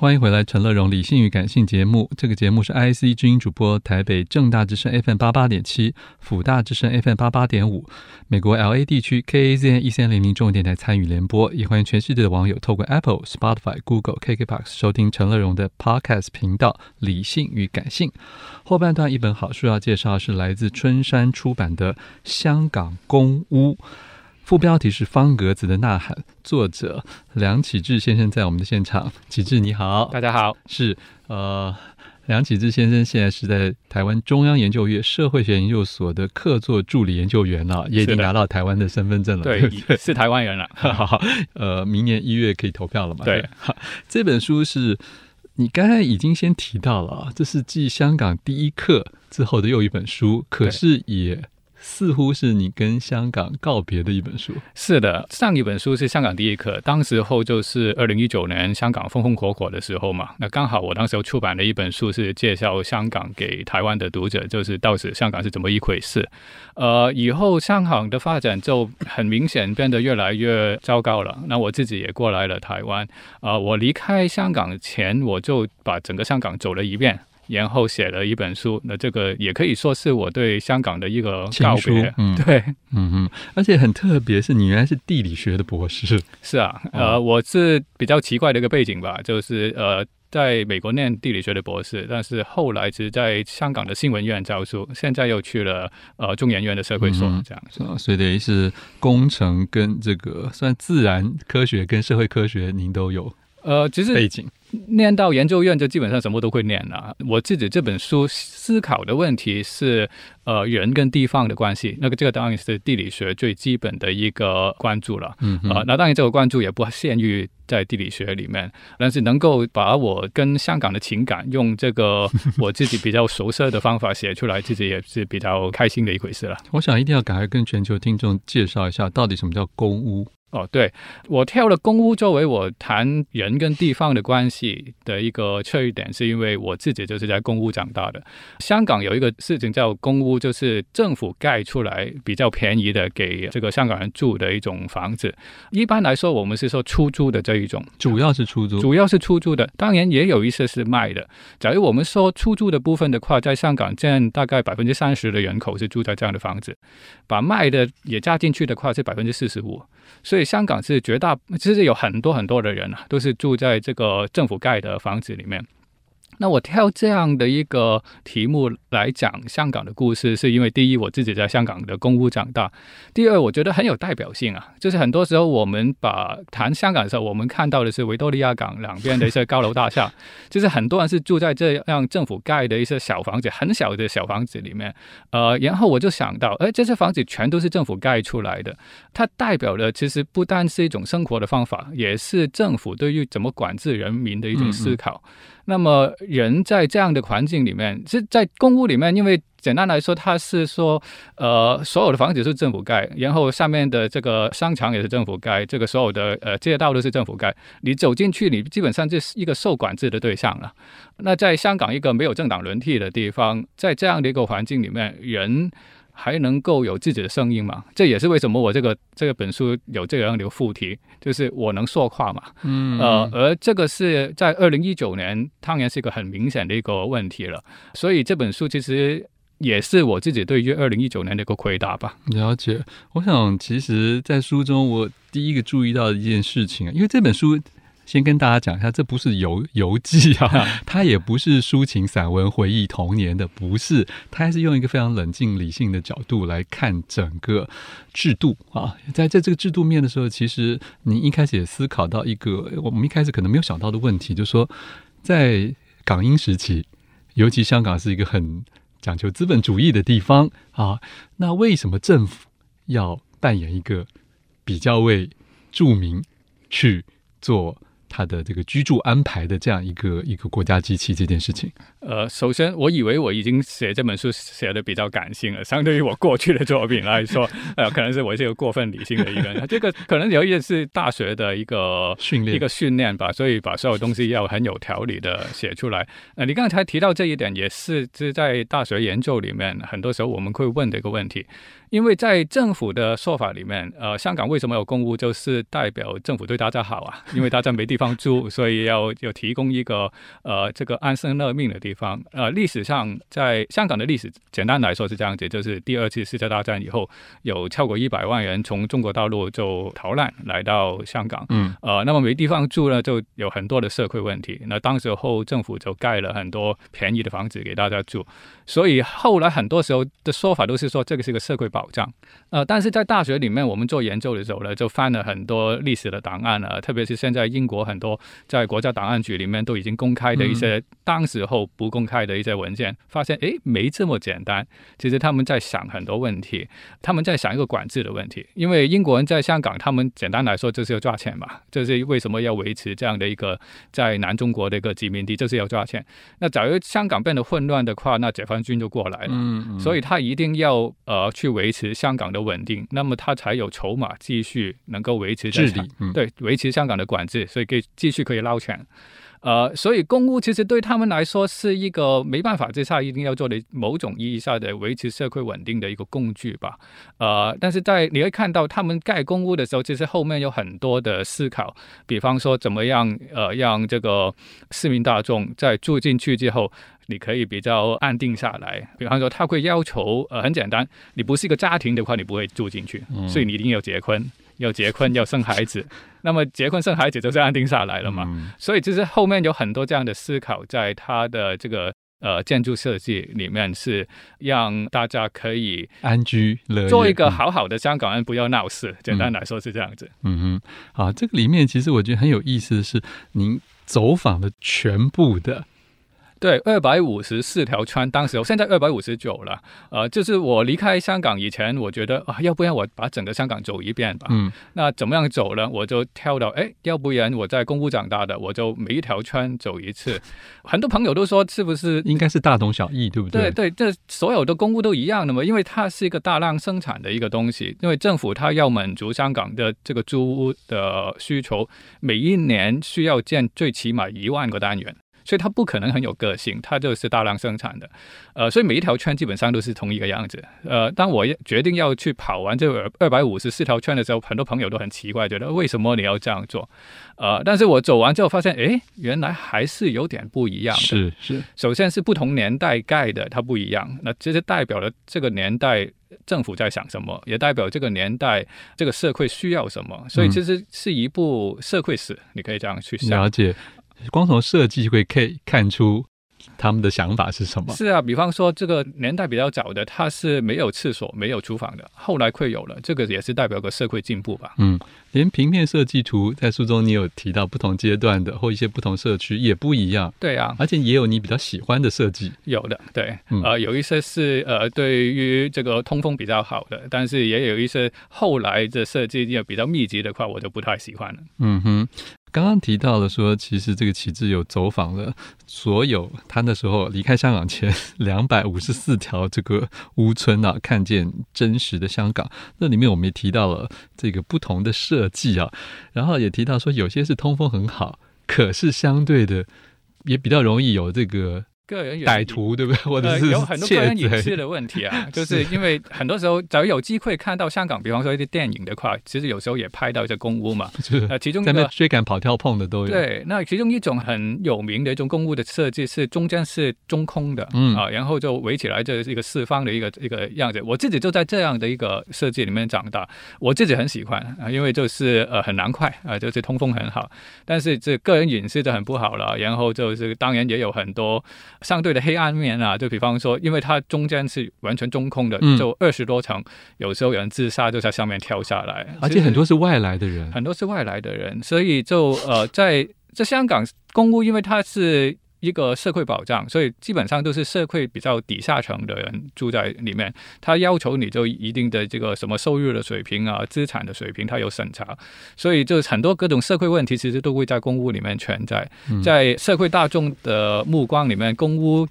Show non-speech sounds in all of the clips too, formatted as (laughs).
欢迎回来，陈乐融理性与感性节目。这个节目是 IC 之音主播，台北正大之声 FM 八八点七，辅大之声 FM 八八点五，美国 LA 地区 KAZN 一三零零中文电台参与联播。也欢迎全世界的网友透过 Apple、Spotify、Google、KKBox 收听陈乐融的 Podcast 频道《理性与感性》。后半段一本好书要介绍是来自春山出版的《香港公屋》。副标题是“方格子的呐喊”，作者梁启智先生在我们的现场。启智你好，大家好。是呃，梁启智先生现在是在台湾中央研究院社会学研究所的客座助理研究员了，也已经拿到台湾的身份证了。对，是台湾人了。(laughs) 呃，明年一月可以投票了嘛？对。好，这本书是你刚才已经先提到了，这是继香港第一课之后的又一本书，可是也。似乎是你跟香港告别的一本书。是的，上一本书是香港第一课，当时候就是二零一九年香港风风火火的时候嘛。那刚好我当时候出版的一本书是介绍香港给台湾的读者，就是到时香港是怎么一回事。呃，以后香港的发展就很明显变得越来越糟糕了。那我自己也过来了台湾。啊、呃，我离开香港前，我就把整个香港走了一遍。然后写了一本书，那这个也可以说是我对香港的一个告别。嗯，对，嗯嗯，而且很特别，是你原来是地理学的博士。是啊，呃，我是比较奇怪的一个背景吧，就是呃，在美国念地理学的博士，但是后来是在香港的新闻院教书，现在又去了呃中研院的社会所，这样子。所以等于是工程跟这个算自然科学跟社会科学，您都有。呃，其实背景念到研究院就基本上什么都会念了。我自己这本书思考的问题是，呃，人跟地方的关系。那个这个当然是地理学最基本的一个关注了。嗯啊、呃，那当然这个关注也不限于在地理学里面，但是能够把我跟香港的情感用这个 (laughs) 我自己比较熟悉的方法写出来，自己也是比较开心的一回事了。我想一定要赶快跟全球听众介绍一下，到底什么叫公屋。哦，对，我跳了公屋作为我谈人跟地方的关系的一个切入点，是因为我自己就是在公屋长大的。香港有一个事情叫公屋，就是政府盖出来比较便宜的给这个香港人住的一种房子。一般来说，我们是说出租的这一种，主要是出租，主要是出租的。当然也有一些是卖的。假如我们说出租的部分的话，在香港占大概百分之三十的人口是住在这样的房子，把卖的也加进去的话是百分之四十五。所以香港是绝大，其实有很多很多的人啊，都是住在这个政府盖的房子里面。那我挑这样的一个题目来讲香港的故事，是因为第一，我自己在香港的公屋长大；第二，我觉得很有代表性啊。就是很多时候我们把谈香港的时候，我们看到的是维多利亚港两边的一些高楼大厦，(laughs) 就是很多人是住在这样政府盖的一些小房子，很小的小房子里面。呃，然后我就想到，哎，这些房子全都是政府盖出来的，它代表的其实不单是一种生活的方法，也是政府对于怎么管制人民的一种思考。嗯嗯那么人在这样的环境里面，是在公屋里面，因为简单来说，它是说，呃，所有的房子是政府盖，然后上面的这个商场也是政府盖，这个所有的呃街道都是政府盖，你走进去，你基本上就是一个受管制的对象了。那在香港一个没有政党轮替的地方，在这样的一个环境里面，人。还能够有自己的声音嘛？这也是为什么我这个这个本书有这样的副题，就是我能说话嘛。嗯，呃，而这个是在二零一九年，当然是一个很明显的一个问题了。所以这本书其实也是我自己对于二零一九年的一个回答吧。了解。我想，其实，在书中我第一个注意到的一件事情啊，因为这本书。先跟大家讲一下，这不是游游记啊，(laughs) 它也不是抒情散文回忆童年的，不是，它还是用一个非常冷静理性的角度来看整个制度啊。在在这个制度面的时候，其实你一开始也思考到一个我们一开始可能没有想到的问题，就是说，在港英时期，尤其香港是一个很讲究资本主义的地方啊，那为什么政府要扮演一个比较为著名去做？他的这个居住安排的这样一个一个国家机器这件事情，呃，首先我以为我已经写这本书写的比较感性了，相对于我过去的作品来说，(laughs) 呃，可能是我是一个过分理性的一个人，这个可能有一点是大学的一个训练一个训练吧，所以把所有东西要很有条理的写出来。呃，你刚才提到这一点，也是是在大学研究里面很多时候我们会问的一个问题。因为在政府的说法里面，呃，香港为什么有公屋，就是代表政府对大家好啊，(laughs) 因为大家没地方住，所以要要提供一个呃这个安身乐命的地方。呃，历史上在香港的历史，简单来说是这样子，就是第二次世界大战以后，有超过一百万人从中国大陆就逃难来到香港，嗯，呃，那么没地方住呢，就有很多的社会问题。那当时候政府就盖了很多便宜的房子给大家住，所以后来很多时候的说法都是说这个是个社会保障。呃，但是在大学里面我们做研究的时候呢，就翻了很多历史的档案啊，特别是现在英国很多在国家档案局里面都已经公开的一些当时候不公开的一些文件，发现诶没这么简单。其实他们在想很多问题，他们在想一个管制的问题。因为英国人在香港，他们简单来说就是要抓钱嘛，这、就是为什么要维持这样的一个在南中国的一个殖民地，就是要抓钱。那假如香港变得混乱的话，那解放军就过来了，嗯嗯，所以他一定要呃去维持香港的稳定，那么他才有筹码继续能够维持治理，嗯、对，维持香港的管制，所以可以继续可以捞钱。呃，所以公屋其实对他们来说是一个没办法之下一定要做的某种意义上的维持社会稳定的一个工具吧。呃，但是在你会看到他们盖公屋的时候，其实后面有很多的思考，比方说怎么样呃让这个市民大众在住进去之后，你可以比较安定下来。比方说他会要求呃很简单，你不是一个家庭的话，你不会住进去，所以你一定要结婚。要结婚，要生孩子，(laughs) 那么结婚生孩子就是安定下来了嘛。嗯、所以其实后面有很多这样的思考，在他的这个呃建筑设计里面，是让大家可以安居乐业，做一个好好的香港人，不要闹事。简单来说是这样子。嗯哼，啊，这个里面其实我觉得很有意思的是，您走访了全部的。对，二百五十四条圈，当时我现在二百五十九了。呃，就是我离开香港以前，我觉得啊，要不然我把整个香港走一遍吧。嗯。那怎么样走呢？我就跳到，哎，要不然我在公屋长大的，我就每一条圈走一次。(laughs) 很多朋友都说，是不是应该是大同小异，对不对？对对，这所有的公屋都一样的嘛，因为它是一个大量生产的一个东西，因为政府它要满足香港的这个租屋的需求，每一年需要建最起码一万个单元。所以它不可能很有个性，它就是大量生产的，呃，所以每一条圈基本上都是同一个样子。呃，当我决定要去跑完这二百五十四条圈的时候，很多朋友都很奇怪，觉得为什么你要这样做？呃，但是我走完之后发现，诶，原来还是有点不一样的。是是，首先是不同年代盖的，它不一样。那其实代表了这个年代政府在想什么，也代表这个年代这个社会需要什么。所以其实是一部社会史，嗯、你可以这样去想。了解。光从设计会可以看出他们的想法是什么？是啊，比方说这个年代比较早的，它是没有厕所、没有厨房的，后来会有了，这个也是代表个社会进步吧。嗯，连平面设计图在书中你有提到不同阶段的或一些不同社区也不一样。对啊，而且也有你比较喜欢的设计。有的，对，嗯、呃，有一些是呃对于这个通风比较好的，但是也有一些后来的设计也比较密集的话，我就不太喜欢了。嗯哼。刚刚提到了说，其实这个旗帜有走访了所有他那时候离开香港前 (laughs) 两百五十四条这个屋村啊，看见真实的香港。那里面我们也提到了这个不同的设计啊，然后也提到说有些是通风很好，可是相对的也比较容易有这个。个人歹徒对不对？或者是、呃、(laughs) 有很多个人隐私的问题啊，(laughs) 就是因为很多时候，假如有机会看到香港，比方说一些电影的话，其实有时候也拍到一些公屋嘛。(laughs) 呃，其中在那追赶、跑、跳、碰的都有。对，那其中一种很有名的一种公屋的设计是中间是中空的，嗯啊，然后就围起来，这是一个四方的一个一个样子。我自己就在这样的一个设计里面长大，我自己很喜欢啊，因为就是呃很凉快啊，就是通风很好，但是这个人隐私就很不好了。然后就是当然也有很多。相对的黑暗面啊，就比方说，因为它中间是完全中空的，就二十多层，有时候有人自杀就在上面跳下来，而且很多是外来的人，很多是外来的人，所以就呃，在在香港公屋，因为它是一个社会保障，所以基本上都是社会比较底下层的人住在里面，他要求你就一定的这个什么收入的水平啊、资产的水平，他有审查，所以就很多各种社会问题其实都会在公屋里面存在，在社会大众的目光里面，公屋。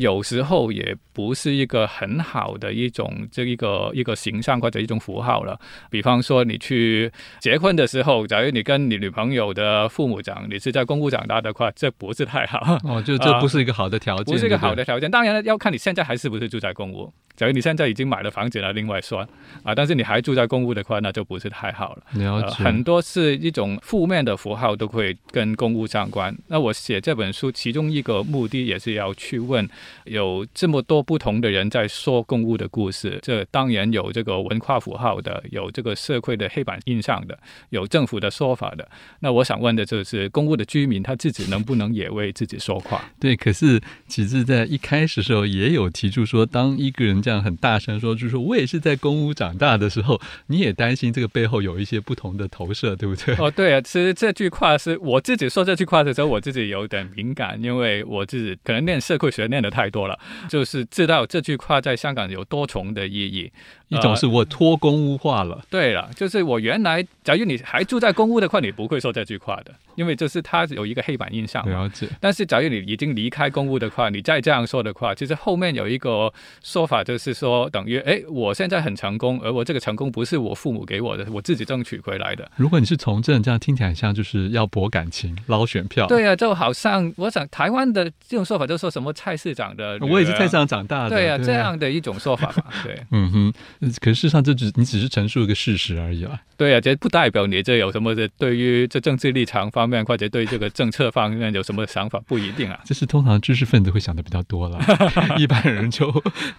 有时候也不是一个很好的一种这一个一个形象或者一种符号了。比方说，你去结婚的时候，假如你跟你女朋友的父母讲你是在公屋长大的话，这不是太好。哦，就这不是一个好的条件，呃，(laughs) 不是一个好的条件。当然了，要看你现在还是不是住在公屋。假如你现在已经买了房子了，另外算啊。但是你还住在公屋的话，那就不是太好了。了解。呃，很多是一种负面的符号都会跟公屋相关。那我写这本书，其中一个目的也是要去问，有这么多不同的人在说公屋的故事，这当然有这个文化符号的，有这个社会的黑板印象的，有政府的说法的。那我想问的就是，公屋的居民他自己能不能也为自己说话？对，可是其实在一开始的时候也有提出说，当一个人这样很大声说，就是说我也是在公屋长大的时候，你也担心这个背后有一些不同的投射，对不对？哦，对啊，其实这句话是我自己说这句话的时候，我自己有点敏感，因为我自己可能念社会学念的太多了，就是知道这句话在香港有多重的意义。一种是我脱公屋化了，呃，对了，就是我原来，假如你还住在公屋的话，你不会说这句话的，因为就是它有一个黑板印象。了解。但是假如你已经离开公屋的话，你再这样说的话，其实后面有一个说法，就是说等于，哎，我现在很成功，而我这个成功不是我父母给我的，我自己争取回来的。如果你是从政，这样听起来像就是要博感情、捞选票。对啊，就好像我想台湾的这种说法，就说什么蔡市长的，我也是蔡市长长大的。对啊，对啊，这样的一种说法嘛。对，嗯哼。可是事实上这只。你只是陈述一个事实而已啊。对啊，这不代表你这有什么的对于这政治立场方面，或者对这个政策方面有什么想法，不一定啊。这是通常知识分子会想的比较多了，(laughs) 一般人就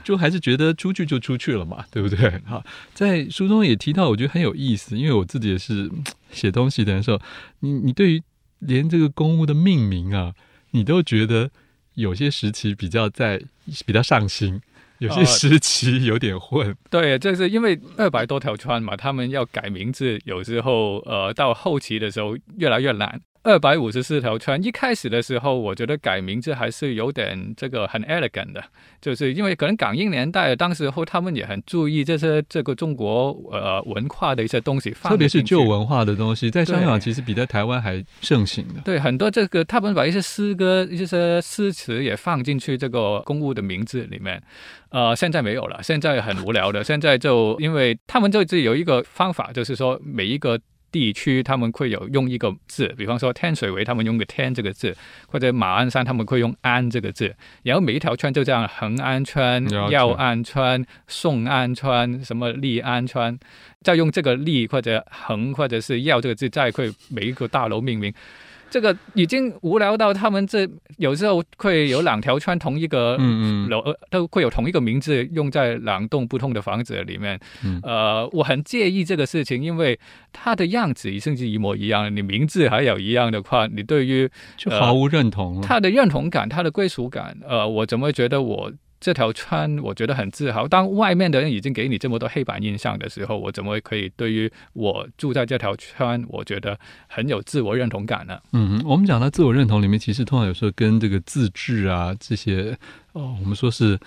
就还是觉得出去就出去了嘛，对不对？好，在书中也提到，我觉得很有意思，因为我自己也是写东西的时候，你你对于连这个公务的命名啊，你都觉得有些时期比较在比较上心。有些时期有点混，呃、对，就是因为二百多条川嘛，他们要改名字，有时候呃到后期的时候越来越难。二百五十四条村，一开始的时候，我觉得改名字还是有点这个很 elegant 的，就是因为可能港英年代当时候他们也很注意这些这个中国呃文化的一些东西，特别是旧文化的东西，在香港其实比在台湾还盛行的。对，很多这个他们把一些诗歌、一些诗词也放进去这个公务的名字里面，呃，现在没有了，现在很无聊的，现在就因为他们就自己有一个方法，就是说每一个。地区他们会有用一个字，比方说天水围他们用个天这个字，或者马鞍山他们会用安这个字，然后每一条村就这样，恒安村、耀安村、宋安村、什么利安村，再用这个利或者恒或者是耀这个字，再会每一个大楼命名。这个已经无聊到他们这有时候会有两条穿同一个楼，都会有同一个名字用在两栋不同的房子里面。呃，我很介意这个事情，因为它的样子甚至一模一样，你名字还有一样的话，你对于就毫无认同。他的认同感，他的归属感，呃，我怎么觉得我？这条圈我觉得很自豪。当外面的人已经给你这么多黑板印象的时候，我怎么可以对于我住在这条圈，我觉得很有自我认同感呢？嗯，我们讲到自我认同里面，其实通常有时候跟这个自治啊这些哦，我们说是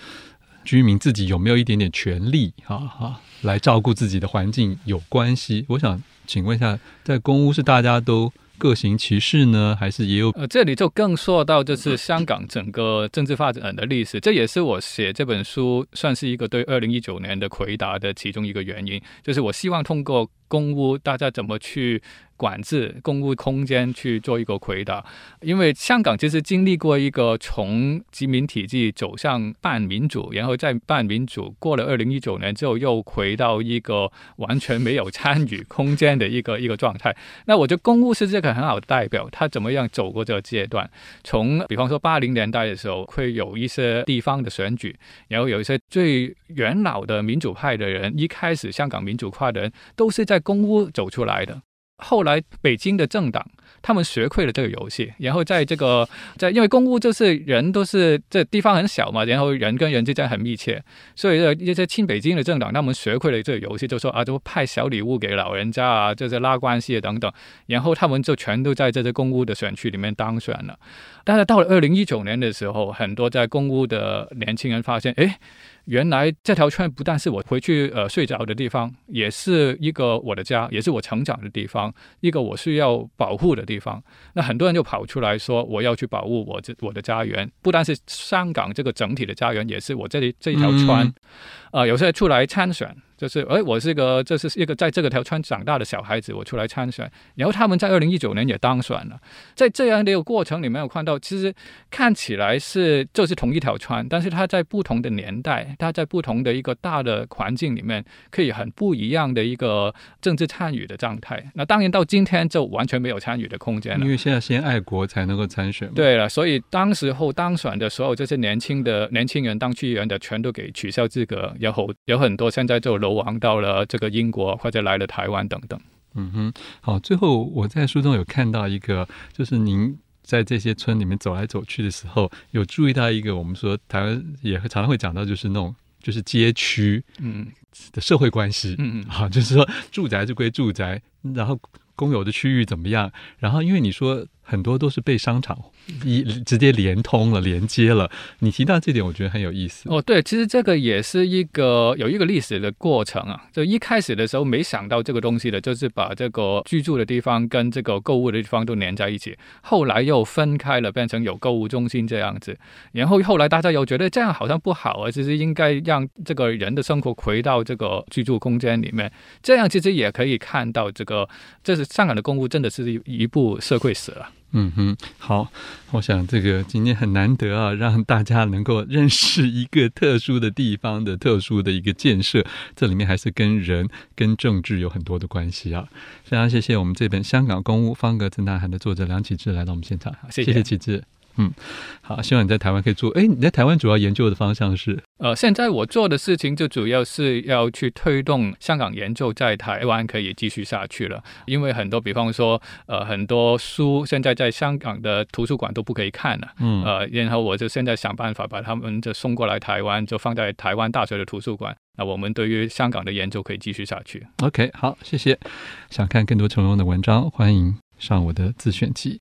居民自己有没有一点点权利啊哈，来照顾自己的环境有关系。我想请问一下，在公屋是大家都各行其事呢，还是也有？呃，这里就更说到就是香港整个政治发展的历史，这也是我写这本书算是一个对二零一九年的回答的其中一个原因，就是我希望通过公屋，大家怎么去。管制公屋空间去做一个回答，因为香港其实经历过一个从殖民体制走向半民主，然后再半民主，过了二零一九年之后又回到一个完全没有参与空间的一个一个状态。那我觉得公屋是这个很好的代表，他怎么样走过这个阶段？从比方说八零年代的时候，会有一些地方的选举，然后有一些最元老的民主派的人，一开始香港民主化的人都是在公屋走出来的。后来，北京的政党他们学会了这个游戏，然后在这个在因为公屋就是人都是这地方很小嘛，然后人跟人之间很密切，所以一些亲北京的政党他们学会了这个游戏，就说啊，就派小礼物给老人家啊，就是拉关系等等，然后他们就全都在这些公屋的选区里面当选了。但是到了二零一九年的时候，很多在公屋的年轻人发现，哎。原来这条村不但是我回去呃睡着的地方，也是一个我的家，也是我成长的地方，一个我需要保护的地方。那很多人就跑出来说，我要去保护我这我的家园，不单是香港这个整体的家园，也是我这里这一条村。啊、嗯呃，有些人出来参选。就是哎，我是一个这是一个在这个条村长大的小孩子，我出来参选，然后他们在二零一九年也当选了。在这样的一个过程里面，我看到其实看起来是就是同一条村，但是他在不同的年代，他在不同的一个大的环境里面，可以很不一样的一个政治参与的状态。那当然到今天就完全没有参与的空间了，因为现在先爱国才能够参选。对了，所以当时候当选的所有这些年轻的年轻人当区议员的，全都给取消资格，然后有很多现在就流亡到了这个英国或者来了台湾等等。嗯哼，好，最后我在书中有看到一个，就是您在这些村里面走来走去的时候，有注意到一个我们说台湾也常常会讲到，就是那种就是街区嗯的社会关系嗯嗯，好，就是说住宅就归住宅，然后公有的区域怎么样，然后因为你说。很多都是被商场一直接连通了、连接了。你提到这点，我觉得很有意思。哦，对，其实这个也是一个有一个历史的过程啊。就一开始的时候没想到这个东西的，就是把这个居住的地方跟这个购物的地方都连在一起。后来又分开了，变成有购物中心这样子。然后后来大家又觉得这样好像不好啊，其实应该让这个人的生活回到这个居住空间里面。这样其实也可以看到，这个这是香港的公屋真的是一部社会史了。嗯哼，好，我想这个今天很难得啊，让大家能够认识一个特殊的地方的特殊的一个建设，这里面还是跟人跟政治有很多的关系啊。非常谢谢我们这本《香港公务方格正大涵》的作者梁启智来到我们现场，谢谢启智。嗯，好，希望你在台湾可以做。哎，你在台湾主要研究的方向是？呃，现在我做的事情就主要是要去推动香港研究在台湾可以继续下去了。因为很多，比方说，呃，很多书现在在香港的图书馆都不可以看了。嗯，呃，然后我就现在想办法把他们就送过来台湾，就放在台湾大学的图书馆。那我们对于香港的研究可以继续下去。OK，好，谢谢。想看更多陈龙的文章，欢迎上我的自选集。